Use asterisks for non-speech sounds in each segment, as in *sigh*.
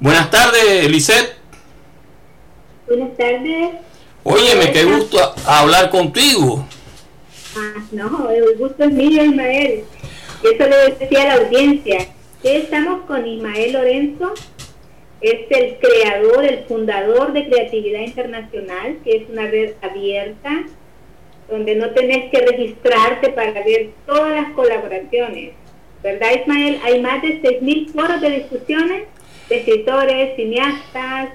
Buenas tardes, Lisette. Buenas tardes. Óyeme, qué gusto hablar contigo. Ah, no, el gusto es mío, Ismael. Eso le decía a la audiencia. estamos con Ismael Lorenzo, es el creador, el fundador de Creatividad Internacional, que es una red abierta, donde no tenés que registrarte para ver todas las colaboraciones. ¿Verdad, Ismael? Hay más de 6.000 foros de discusiones escritores, cineastas,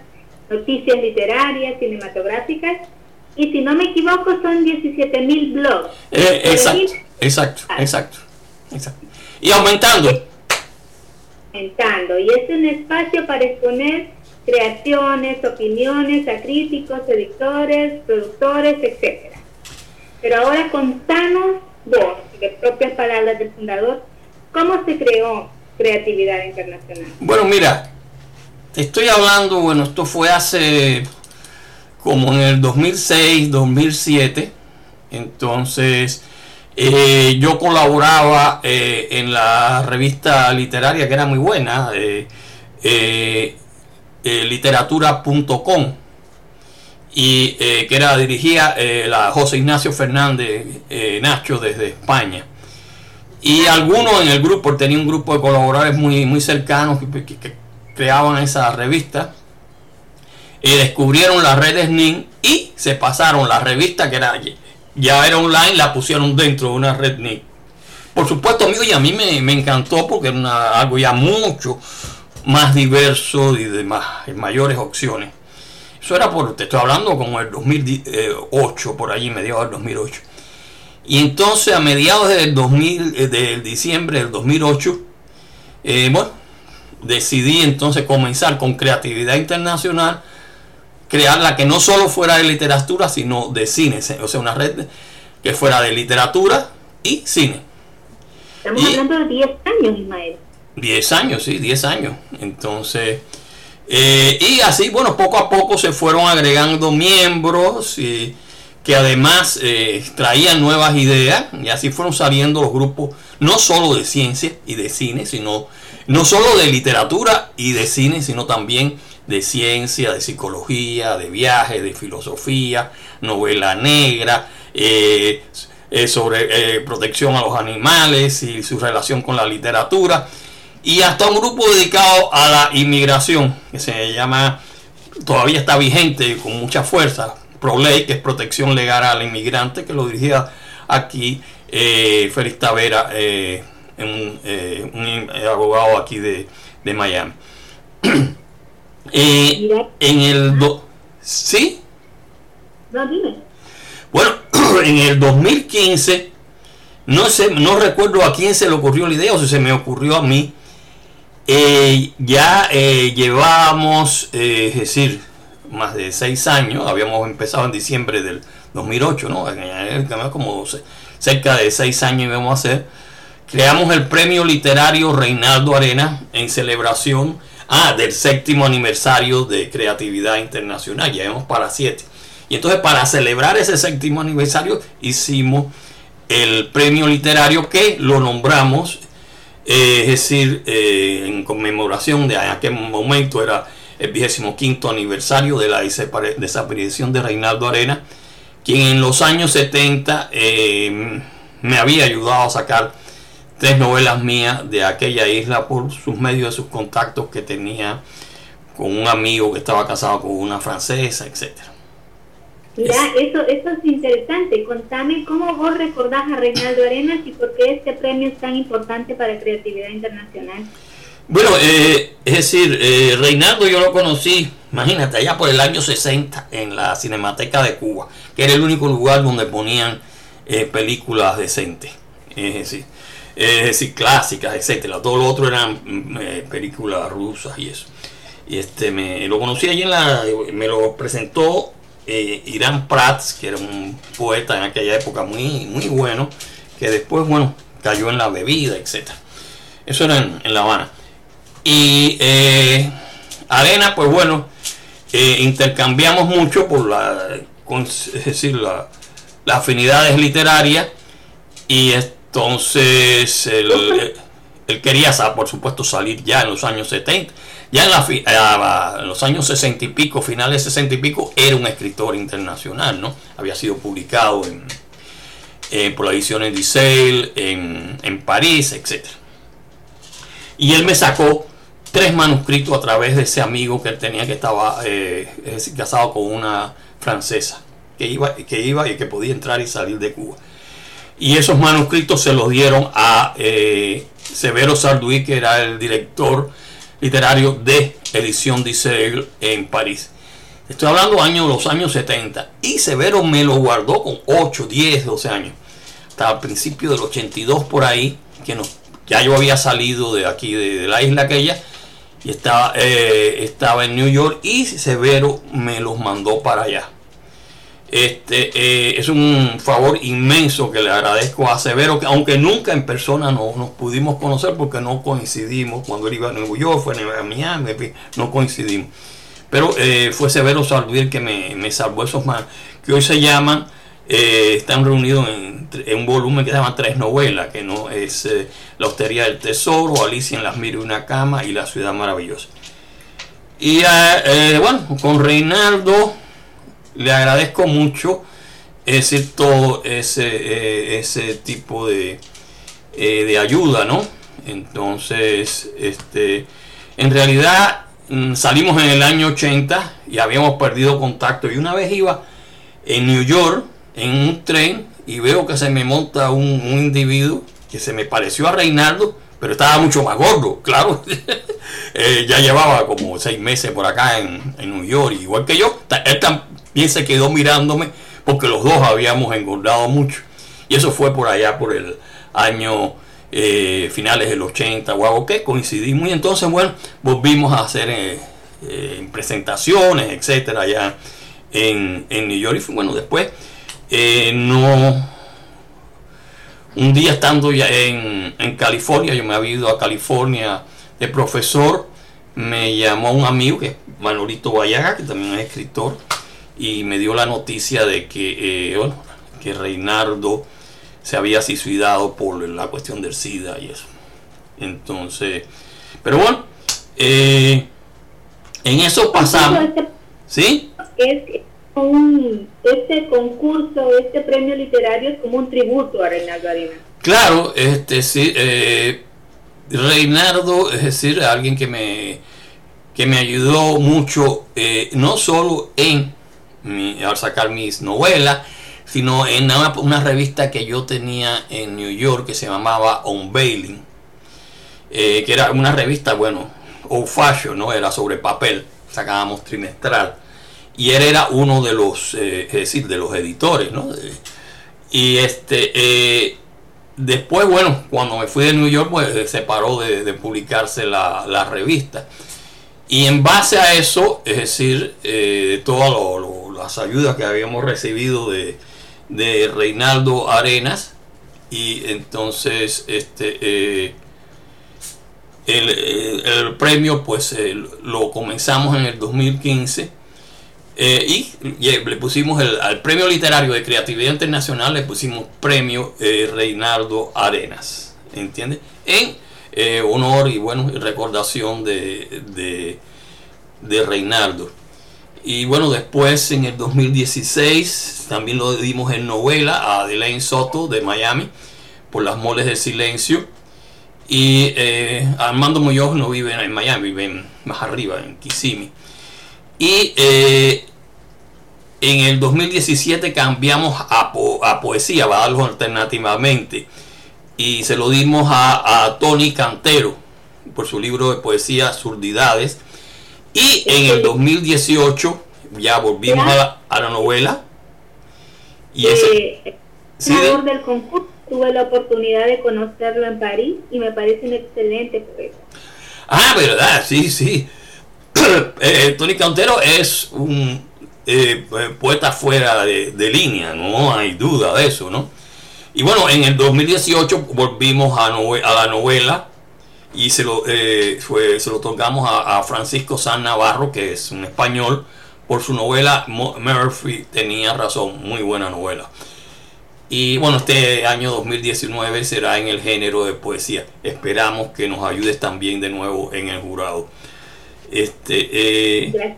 noticias literarias, cinematográficas, y si no me equivoco son 17.000 blogs. Eh, exacto, exacto, ah. exacto, exacto. Y aumentando y es un espacio para exponer creaciones, opiniones a críticos, editores, productores, etcétera. Pero ahora contanos vos, de propias palabras del fundador, ¿cómo se creó Creatividad Internacional? Bueno, mira, estoy hablando, bueno, esto fue hace como en el 2006, 2007, entonces eh, yo colaboraba eh, en la revista literaria que era muy buena, eh, literatura.com, y que era dirigía la José Ignacio Fernández Nacho desde España. Y algunos en el grupo, tenía un grupo de colaboradores muy, muy cercanos que, creaban esa revista. descubrieron las redes NIN y se pasaron la revista que era ya era online, la pusieron dentro de una red NIC. Por supuesto, amigo, y a mí me, encantó porque era algo ya mucho más diverso y de mayores opciones. Eso era por, te estoy hablando como el 2008, por allí, mediados del 2008. Y entonces a mediados del, 2000, eh, del diciembre del 2008, eh, bueno, decidí entonces comenzar con creatividad internacional crearla que no solo fuera de literatura, sino de cine, o sea, una red que fuera de literatura y cine. Estamos hablando de 10 años, Ismael. 10 años, sí, 10 años. Entonces, eh, y así, bueno, poco a poco se fueron agregando miembros y que además eh, traían nuevas ideas y así fueron saliendo los grupos no solo de ciencia y de cine, sino no solo de literatura y de cine, sino también de ciencia, de psicología, de viaje, de filosofía, novela negra, eh, eh, sobre eh, protección a los animales y su relación con la literatura, y hasta un grupo dedicado a la inmigración, que se llama, todavía está vigente con mucha fuerza, ProLey, que es protección legal al inmigrante, que lo dirigía aquí Félix Tavera, un, un, abogado aquí de, de Miami. *clears throat* Eh, en el... Do ¿Sí? No, dime. Bueno, *clears throat* en el 2015, no sé, no recuerdo a quién se le ocurrió la idea o si se me ocurrió a mí. Eh, ya eh, llevábamos, eh, es decir, más de seis años, habíamos empezado en diciembre del 2008, ¿no? Como cerca de seis años íbamos a hacer. Creamos el premio literario Reinaldo Arena en celebración Ah, del séptimo aniversario de Creatividad Internacional. Ya vamos para siete. Y entonces para celebrar ese séptimo aniversario hicimos el premio literario que lo nombramos, eh, es decir, eh, en conmemoración de aquel momento era el vigésimo quinto aniversario de la desaparición de Reinaldo Arena, quien en los años 70 eh, me había ayudado a sacar tres novelas mías de aquella isla por sus medios de sus contactos que tenía con un amigo que estaba casado con una francesa, etcétera. Mira, eso, eso es interesante. Contame cómo vos recordás a Reinaldo Arenas y por qué este premio es tan importante para Creatividad Internacional. Bueno, eh, es decir, eh, Reinaldo yo lo conocí, imagínate, allá por el año 60 en la Cinemateca de Cuba, que era el único lugar donde ponían eh, películas decentes. Es decir, es decir, clásicas, etcétera. Todo lo otro eran mm, eh, películas rusas y eso. Y este me lo conocí allí en la. me lo presentó eh, Irán Prats, que era un poeta en aquella época muy, muy bueno, que después, bueno, cayó en la bebida, etcétera. Eso era en, La Habana. Y eh, Arena, pues bueno, intercambiamos mucho por la, es decir, la, las afinidades literarias y este entonces, él, quería, por supuesto, salir ya en los años 70. ya en, la, en, los años 60 y pico, finales 60 y pico, era un escritor internacional, ¿no? Había sido publicado en, eh, por la edición de Sale, en, en París, etc. Y él me sacó tres manuscritos a través de ese amigo que él tenía que estaba eh, casado con una francesa, que iba, que iba y que podía entrar y salir de Cuba. Y esos manuscritos se los dieron a eh, Severo Sarduy, que era el director literario de Edición Dissel en París. Estoy hablando años, los años 70. Y Severo me lo guardó con 8, 10, 12 años. Hasta el principio del 82 por ahí, que ya yo había salido de aquí, de, la isla aquella, y estaba, eh, estaba en New York y Severo me los mandó para allá. Este, eh, es un favor inmenso que le agradezco a Severo, que aunque nunca en persona no, nos pudimos conocer porque no coincidimos, cuando él iba a Nueva York, fue a Miami, no coincidimos. Pero eh, fue Severo Salvir que me, salvó esos más, que hoy se llaman, eh, están reunidos en, un volumen que se llama Tres Novelas, que no es La Hostería del Tesoro, Alicia en las Mil y una Cama y La Ciudad Maravillosa. Y bueno, con Reinaldo le agradezco mucho ese, todo ese, eh, ese tipo de, eh, de ayuda, ¿no? Entonces, este, en realidad mm, salimos en el año 80 y habíamos perdido contacto. Y una vez iba en New York en un tren y veo que se me monta un, individuo que se me pareció a Reinaldo, pero estaba mucho más gordo, *laughs* claro. Eh, ya llevaba como seis meses por acá en, en New York, igual que yo. Y se quedó mirándome porque los dos habíamos engordado mucho. Y eso fue por allá por el año eh, finales del 80 o algo que coincidimos. Y entonces, bueno, volvimos a hacer eh, eh, presentaciones, etcétera, allá en, New York. Y bueno, después, no. Un día estando ya en, en California, yo me había ido a California de profesor, me llamó un amigo que es Manolito Vallaga, que también es escritor y me dio la noticia de que, eh, que Reinaldo se había suicidado por la cuestión del SIDA y eso. Entonces, pero bueno, eh, en eso pasamos. ¿Sí? Es un, este concurso, este premio literario es como un tributo a Reinaldo Arenas. Claro, este sí, eh, Reinaldo, es decir, alguien que me, que me ayudó mucho, no solo en al sacar mis novelas, sino en una, revista que yo tenía en New York que se llamaba Unveiling, eh, que era una revista, bueno, old fashion, ¿no? Era sobre papel, sacábamos trimestral. Y él era uno de los, eh, es decir, de los editores, ¿no? Y este, eh, después, bueno, cuando me fui de New York, pues se paró de, publicarse la, la, revista. Y en base a eso, es decir, todo lo las ayudas que habíamos recibido de, Reinaldo Arenas y entonces este eh, el, premio pues eh, lo comenzamos en el 2015 eh, y, le pusimos el, al premio literario de creatividad internacional le pusimos premio Reinaldo Arenas ¿entiendes? en honor y bueno recordación de, de, de Reinaldo y bueno, después en el 2016 también lo dimos en novela a Adelaine Soto de Miami por las moles del silencio. Y eh, Armando Muñoz no vive en Miami, vive más arriba, en Kissimmee. Y eh, en el 2017 cambiamos a, a poesía, algo alternativamente. Y se lo dimos a Tony Cantero por su libro de poesía Surdidades y en el 2018 ya volvimos a la, novela. Y ese, eh, del concurso tuve la oportunidad de conocerlo en París y me parece un excelente poeta. Ah, verdad, sí, sí. *clears throat* Eh, Tony Cantero es un eh, poeta fuera de, línea, no hay duda de eso, ¿no? Y bueno, en el 2018 volvimos a, a la novela y se lo, eh, fue, se lo tocamos a, Francisco San Navarro, que es un español, por su novela Murphy tenía razón, muy buena novela. Y bueno, este año 2019 será en el género de poesía. Esperamos que nos ayudes también de nuevo en el jurado. Este, eh,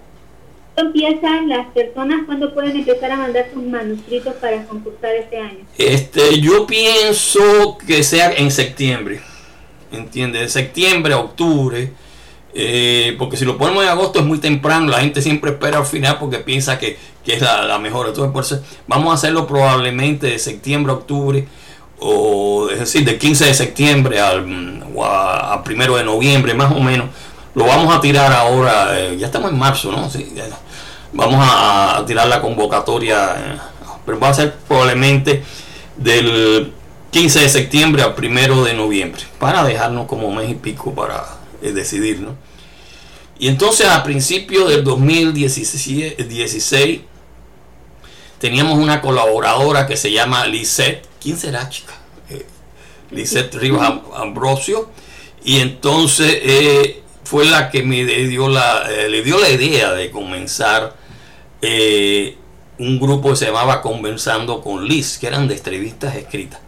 empiezan las personas cuando pueden empezar a mandar sus manuscritos para concursar este año? Este, yo pienso que sea en septiembre, ¿entiendes? De septiembre a octubre, eh, porque si lo ponemos en agosto es muy temprano, la gente siempre espera al final porque piensa que, es la, mejor. Entonces, vamos a hacerlo probablemente de septiembre a octubre, o es decir, de 15 de septiembre al, a, primero de noviembre, más o menos. Lo vamos a tirar ahora, eh, ya estamos en marzo, ¿no? Vamos a, tirar la convocatoria, eh, pero va a ser probablemente del 15 de septiembre al primero de noviembre, para dejarnos como mes y pico para eh, decidir, ¿no? Y entonces a principios del 2016 teníamos una colaboradora que se llama Lisette. ¿Quién será, chica? Eh, Lisette Rivas Ambrosio. Y entonces fue la que me dio la, le dio la idea de comenzar eh, un grupo que se llamaba Conversando con Liz, que eran de entrevistas escritas.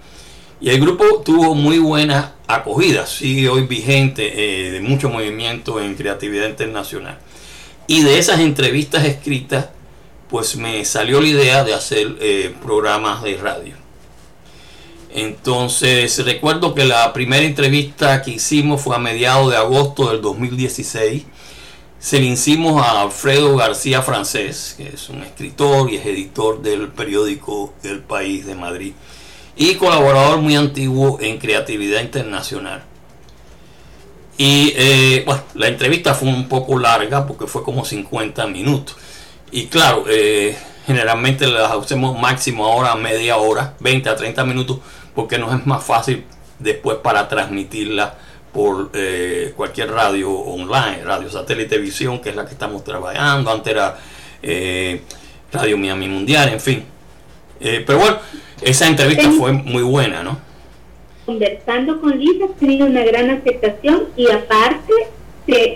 Y el grupo tuvo muy buena acogida, sigue hoy vigente, eh, de mucho movimiento en creatividad internacional. Y de esas entrevistas escritas, pues me salió la idea de hacer eh, programas de radio. Entonces recuerdo que la primera entrevista que hicimos fue a mediados de agosto del 2016 se le hicimos a Alfredo García Francés, que es un escritor y es editor del periódico El País de Madrid y colaborador muy antiguo en Creatividad Internacional. Y eh, bueno, la entrevista fue un poco larga porque fue como 50 minutos. Y claro, eh, generalmente las hacemos máximo ahora media hora, 20 a 30 minutos, porque nos es más fácil después para transmitirla por eh, cualquier radio online, radio satélite visión, que es la que estamos trabajando, antes era Radio Miami Mundial, en fin. Pero bueno, esa entrevista fue muy buena, ¿no? Conversando con Lisa, ha tenido una gran aceptación y aparte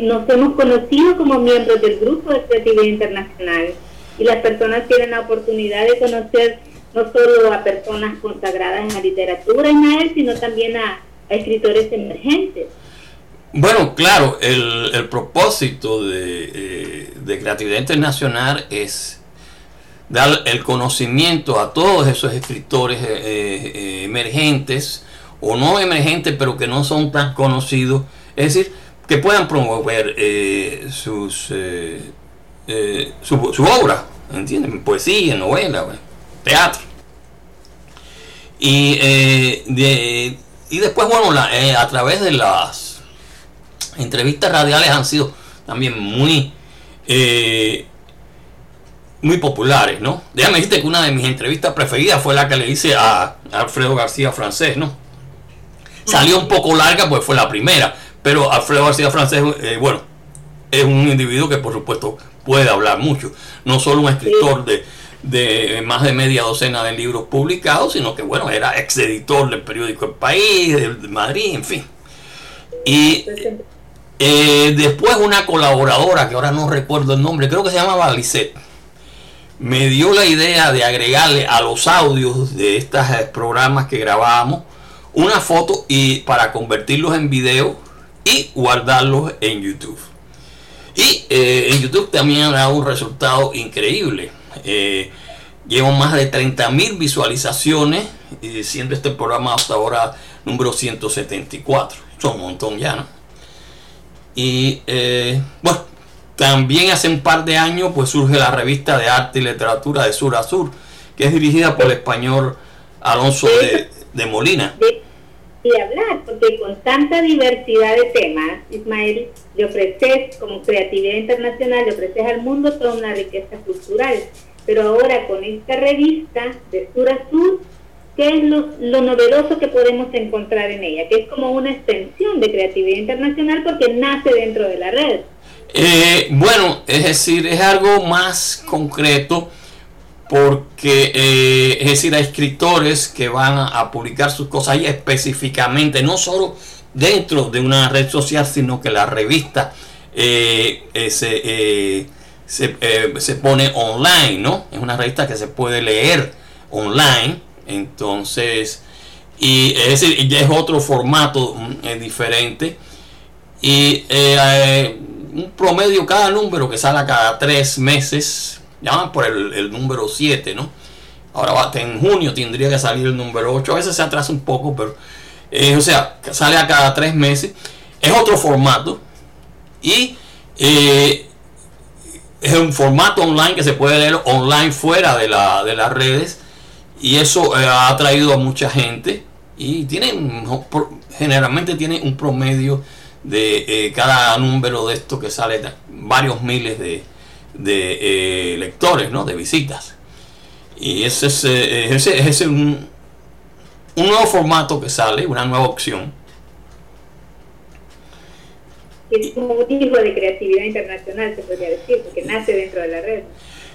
nos hemos conocido como miembros del grupo de creatividad internacional y las personas tienen la oportunidad de conocer no solo a personas consagradas en la literatura, Ismael, sino también a escritores emergentes. Bueno, claro, el, propósito eh, de, Creatividad Internacional es dar el conocimiento a todos esos escritores eh, eh, emergentes o no emergentes, pero que no son tan conocidos, es decir, que puedan promover sus, su, su, obra, ¿entienden? Poesía, novela, teatro. Y de y después, bueno, eh, a través de las entrevistas radiales han sido también muy, eh, muy populares, ¿no? Déjame decirte que una de mis entrevistas preferidas fue la que le hice a Alfredo García Francés, ¿no? Salió un poco larga, pues fue la primera, pero Alfredo García Francés, eh, bueno, es un individuo que por supuesto puede hablar mucho, no solo un escritor de de más de media docena de libros publicados, sino que bueno, era ex editor del periódico El País, de Madrid, en fin. Y eh, después una colaboradora, que ahora no recuerdo el nombre, creo que se llamaba Lisette, me dio la idea de agregarle a los audios de estos eh, programas que grabábamos una foto y para convertirlos en video y guardarlos en YouTube. Y eh, en YouTube también ha dado un resultado increíble. Eh, llevo más de 30.000 visualizaciones, y siendo este programa hasta ahora número 174. Son un montón ya, ¿no? Y eh, bueno, también hace un par de años pues surge la revista de arte y literatura de Sur a Sur, que es dirigida por el español Alonso de, Molina. Y hablar, porque con tanta diversidad de temas, Ismael, le ofreces como creatividad internacional, le ofreces al mundo toda una riqueza cultural. Pero ahora con esta revista de Sur a Sur, ¿qué es lo, novedoso que podemos encontrar en ella? Que es como una extensión de creatividad internacional porque nace dentro de la red. Eh, bueno, es decir, es algo más concreto porque, eh, es decir, hay escritores que van a, publicar sus cosas ahí específicamente, no solo dentro de una red social, sino que la revista eh, eh, se, se, pone online, ¿no? Es una revista que se puede leer online, entonces, y es decir, ya es otro formato mm, diferente. Y un promedio cada número que sale cada tres meses, llaman por el, número 7, ¿no? Ahora en junio tendría que salir el número 8, a veces se atrasa un poco, pero, eh, o sea, sale a cada tres meses, es otro formato y eh, es un formato online que se puede leer online fuera de, la, de las redes y eso eh, ha atraído a mucha gente y tiene generalmente tiene un promedio de eh, cada número de esto que sale varios miles de, de lectores, ¿no? de visitas. Y ese es, ese, es un, un nuevo formato que sale, una nueva opción es un tipo de creatividad internacional, se podría decir, porque nace dentro de la red.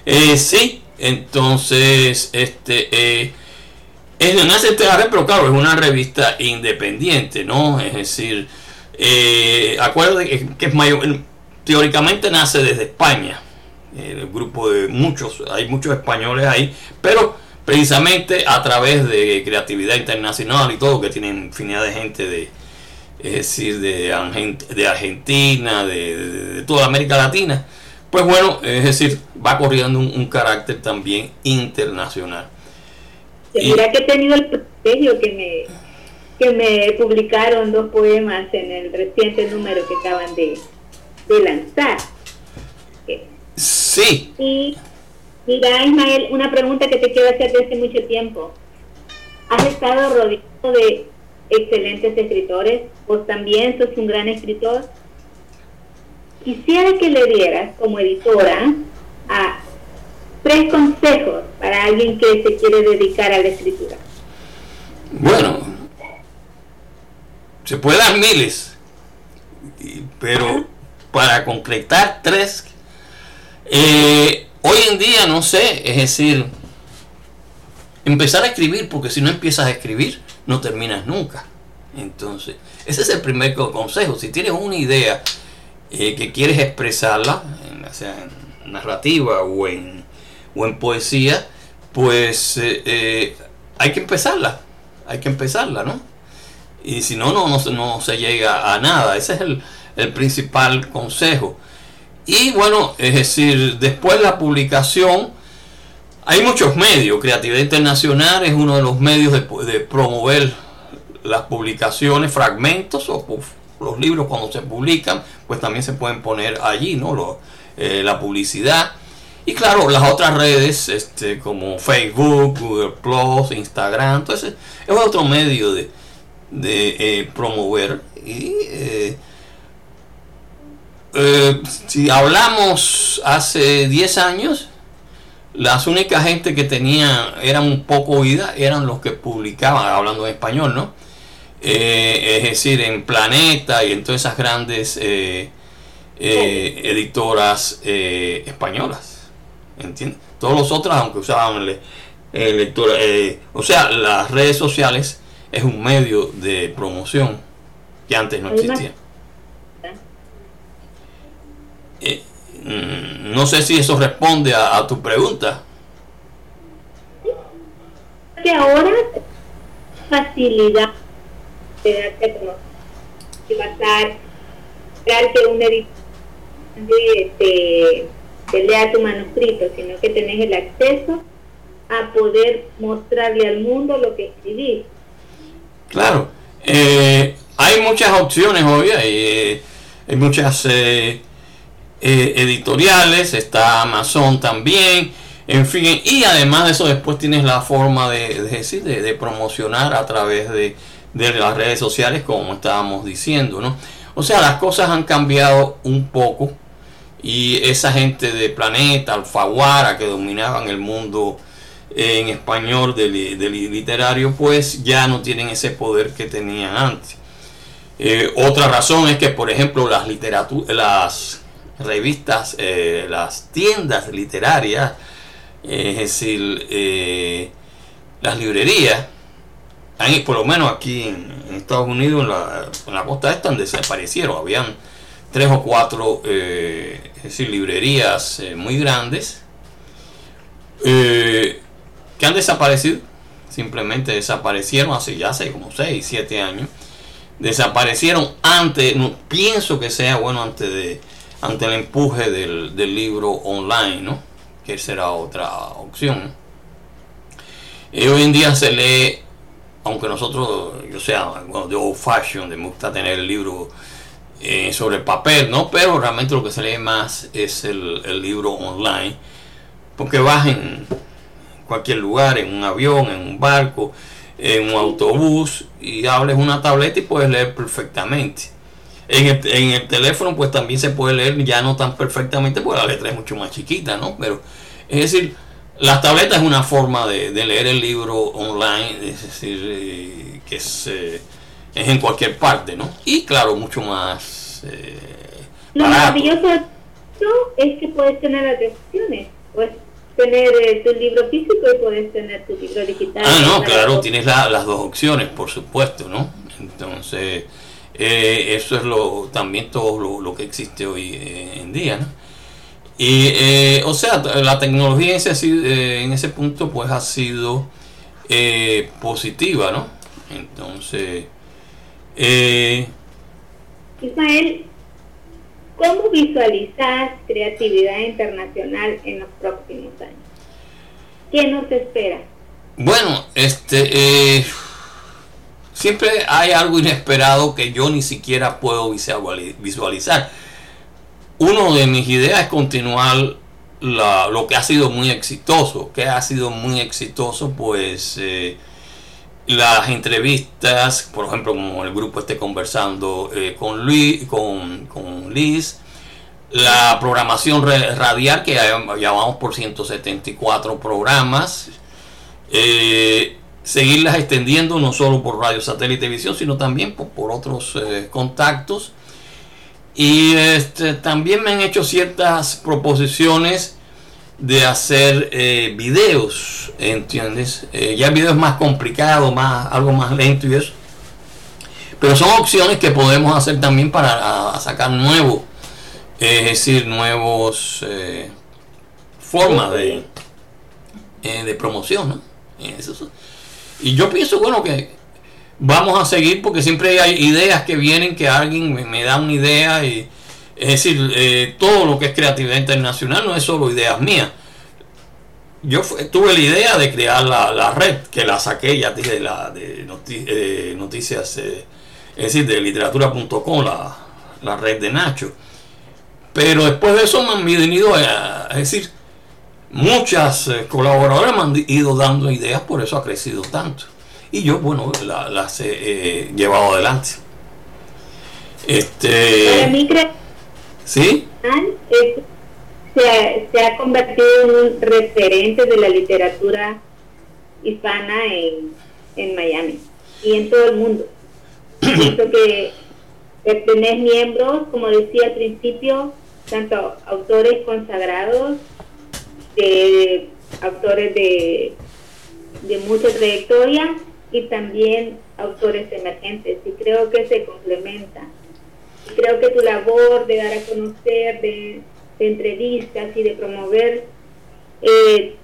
Eh, sí, entonces, este, eh, es, de la red, pero claro, es una revista independiente, ¿no? Es decir, eh, acuérdate que, es mayor, teóricamente nace desde España, el grupo de muchos, hay muchos españoles ahí, pero precisamente a través de creatividad internacional y todo, que tienen infinidad de gente de es decir, de, de Argentina, de, toda América Latina, pues bueno, es decir, va corriendo un, carácter también internacional. Mira que he tenido el privilegio que me, que me publicaron dos poemas en el reciente número que acaban de, lanzar. Sí. Y mira, Ismael, una pregunta que te quiero hacer desde mucho tiempo. ¿Has estado rodeado de excelentes escritores, vos también sos un gran escritor. Quisiera que le dieras como editora a tres consejos para alguien que se quiere dedicar a la escritura. Bueno, se puede dar miles, pero para concretar tres, eh, hoy en día no sé, es decir, empezar a escribir, porque si no empiezas a escribir, no terminas nunca. Entonces, ese es el primer consejo. Si tienes una idea eh, que quieres expresarla, en, sea en narrativa o en, o en poesía, pues eh, eh, hay que empezarla. Hay que empezarla, ¿no? Y si no, no, no, se llega a nada. Ese es el, el principal consejo. Y bueno, es decir, después la publicación, hay muchos medios, Creatividad Internacional es uno de los medios de, promover las publicaciones, fragmentos o los libros cuando se publican, pues también se pueden poner allí, ¿no? Eh, la publicidad. Y claro, las otras redes este, como Facebook, Google Plus, Instagram, entonces es otro medio de, eh, promover. Y eh, si hablamos hace 10 años, las únicas gente que tenía eran un poco oídas eran los que publicaban, hablando en español, ¿no? Eh, es decir, en Planeta y en todas esas grandes eh, eh, editoras españolas, ¿entiendes? Todos los otros, aunque usaban lectura, o sea, las redes sociales es un medio de promoción que antes no existía. Mm, no sé si eso responde a, tu pregunta. Que ahora facilidad de darte como y pasar que un editor te, te, lea tu manuscrito, sino que tenés el acceso a poder mostrarle al mundo lo que escribís. Claro, eh, hay muchas opciones hoy, hay, eh, hay muchas eh, editoriales, está Amazon también, en fin, y además de eso después tienes la forma de, decir, de, promocionar a través de, las redes sociales, como estábamos diciendo, ¿no? O sea, las cosas han cambiado un poco y esa gente de Planeta, Alfaguara, que dominaban el mundo en español del, literario, pues ya no tienen ese poder que tenían antes. Eh, otra razón es que, por ejemplo, las las revistas, eh, las tiendas literarias, eh, es decir, las librerías, por lo menos aquí en, Estados Unidos, en la, costa esta, desaparecieron. Habían tres o cuatro decir, librerías muy grandes que han desaparecido. Simplemente desaparecieron hace ya hace como 6, 7 años. Desaparecieron antes, no pienso que sea bueno antes de ante el empuje del, libro online, ¿no? que será otra opción. Hoy en día se lee, aunque nosotros, yo sea, de old fashion, me gusta tener el libro eh, sobre papel, ¿no? Pero realmente lo que se lee más es el, el libro online, porque vas en cualquier lugar, en un avión, en un barco, en un autobús, y hables una tableta y puedes leer perfectamente. En el, teléfono pues también se puede leer ya no tan perfectamente porque la letra es mucho más chiquita, ¿no? Pero es decir, la tableta es una forma de, leer el libro online, es decir, eh, que es, eh, es, en cualquier parte, ¿no? Y claro, mucho más... Eh, Lo maravilloso es que puedes tener las opciones. Puedes tener tu libro físico y puedes tener tu libro digital. Ah, no, claro, tienes las dos opciones, por supuesto, ¿no? Entonces... Eh, eso es lo también todo lo, que existe hoy eh, en día. Y, eh, o sea, la tecnología en ese, en ese punto pues ha sido positiva, ¿no? Entonces... Ismael, ¿cómo visualizas creatividad internacional en los próximos años? ¿Qué nos espera? Bueno, este siempre hay algo inesperado que yo ni siquiera puedo visualizar. Uno de mis ideas es continuar lo que ha sido muy exitoso. que ha sido muy exitoso? Pues eh, las entrevistas, por ejemplo, como el grupo esté conversando eh, con, Luis, con, Liz, la programación radial que ya vamos por 174 programas. Eh, seguirlas extendiendo no solo por radio, satélite y televisión, sino también por, otros contactos. Y este, también me han hecho ciertas proposiciones de hacer eh, videos, ¿entiendes? Eh, ya el video es más complicado, más, algo más lento y eso. Pero son opciones que podemos hacer también para sacar nuevos, es decir, nuevos formas de, de promoción, ¿no? Y yo pienso, bueno, que vamos a seguir porque siempre hay ideas que vienen, que alguien me, da una idea y es decir, eh, todo lo que es creatividad internacional no es solo ideas mías. Yo tuve la idea de crear la, red, que la saqué, ya dije, la, de eh, noticias, eh, es decir, de literatura.com, la, la red de Nacho. Pero después de eso me han venido a, es decir, Muchas eh, colaboradoras me han ido dando ideas, por eso ha crecido tanto. Y yo, bueno, las he llevado adelante. Este, Para mí, ¿Sí? se, se, ha convertido en un referente de la literatura hispana en, en Miami y en todo el mundo. *clears throat* Pienso que tenés miembros, como decía al principio, tanto autores consagrados de autores de, de mucha trayectoria y también autores emergentes y creo que se complementan. Y creo que tu labor de dar a conocer, de, entrevistas y de promover eh,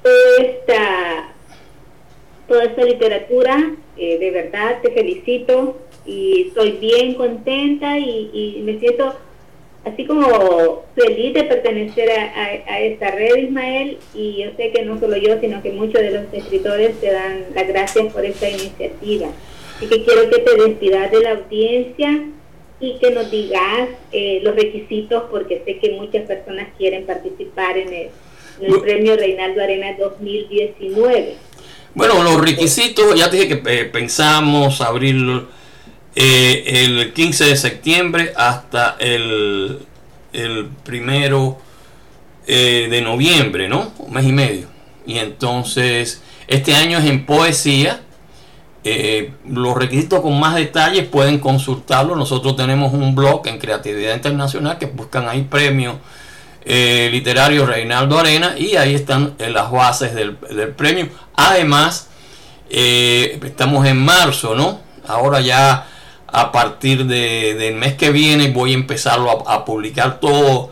toda esta toda esta literatura, eh, de verdad te felicito y estoy bien contenta y, y me siento así como feliz de pertenecer a, esta red, Ismael, y yo sé que no solo yo, sino que muchos de los escritores te dan las gracias por esta iniciativa. Así que quiero que te despidas de la audiencia y que nos digas eh, los requisitos, porque sé que muchas personas quieren participar en el, premio Reinaldo Arena 2019. Bueno, los requisitos, ya te dije que eh, pensamos abrirlo eh, el 15 de septiembre hasta el, el primero eh, de noviembre, ¿no? Un mes y medio. Y entonces, este año es en poesía. Eh, los requisitos con más detalles pueden consultarlo. Nosotros tenemos un blog en Creatividad Internacional que buscan ahí premio literario Reinaldo Arena y ahí están las bases del, del premio. Además, estamos en marzo, ¿no? Ahora ya a partir de, del mes que viene voy a empezarlo a, publicar todo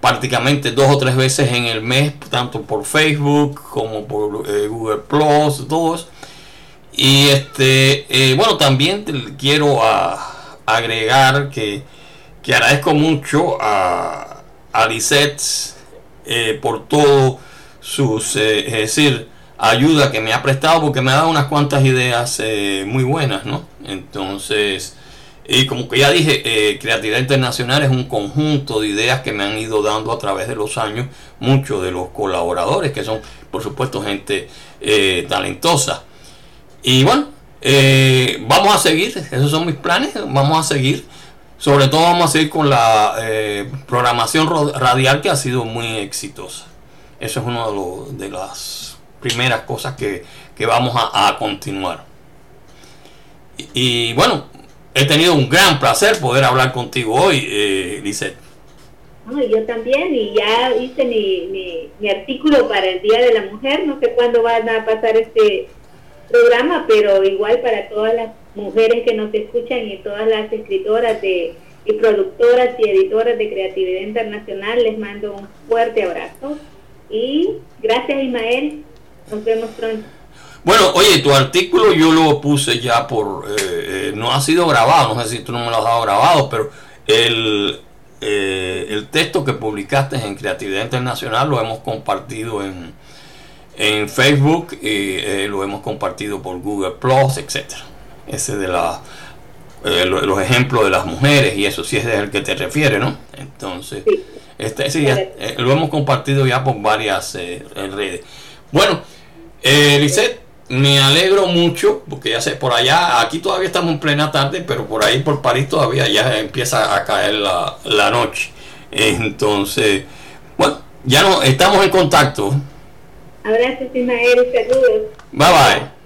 prácticamente dos o tres veces en el mes, tanto por Facebook como por eh, Google Plus, todos. Y este, eh, bueno, también quiero agregar que, que agradezco mucho a, a Lisette eh, por todo sus, eh, es decir, ayuda que me ha prestado porque me ha dado unas cuantas ideas muy buenas, ¿no? Entonces, y como que ya dije, eh, Creatividad Internacional es un conjunto de ideas que me han ido dando a través de los años muchos de los colaboradores, que son, por supuesto, gente eh, talentosa. Y bueno, eh, vamos a seguir, esos son mis planes, vamos a seguir. Sobre todo vamos a seguir con la programación radial que ha sido muy exitosa. Eso es una de, de las primeras cosas que, vamos a, continuar. Y, bueno, he tenido un gran placer poder hablar contigo hoy, eh, yo también, y ya hice mi, mi, artículo para el Día de la Mujer, no sé cuándo van a pasar este programa, pero igual para todas las mujeres que nos escuchan y todas las escritoras de, y productoras y editoras de Creatividad Internacional, les mando un fuerte abrazo. Y gracias Ismael, nos vemos pronto. Bueno, oye, tu artículo yo lo puse ya por... Eh, eh, no ha sido grabado, no sé si tú no me lo has dado grabado, pero el, eh, el texto que publicaste en Creatividad Internacional lo hemos compartido en, en Facebook y lo hemos compartido por Google Plus, etcétera. Ese de la los ejemplos de las mujeres y eso, si es el que te refiere, ¿no? Entonces, este, sí, lo hemos compartido ya por varias redes. Bueno, eh, me alegro mucho porque ya sé, por allá, aquí todavía estamos en plena tarde, pero por ahí por París todavía ya empieza a caer la, la noche. Entonces, bueno, ya no estamos en contacto. Abrazos, Ismael, saludos. Bye bye.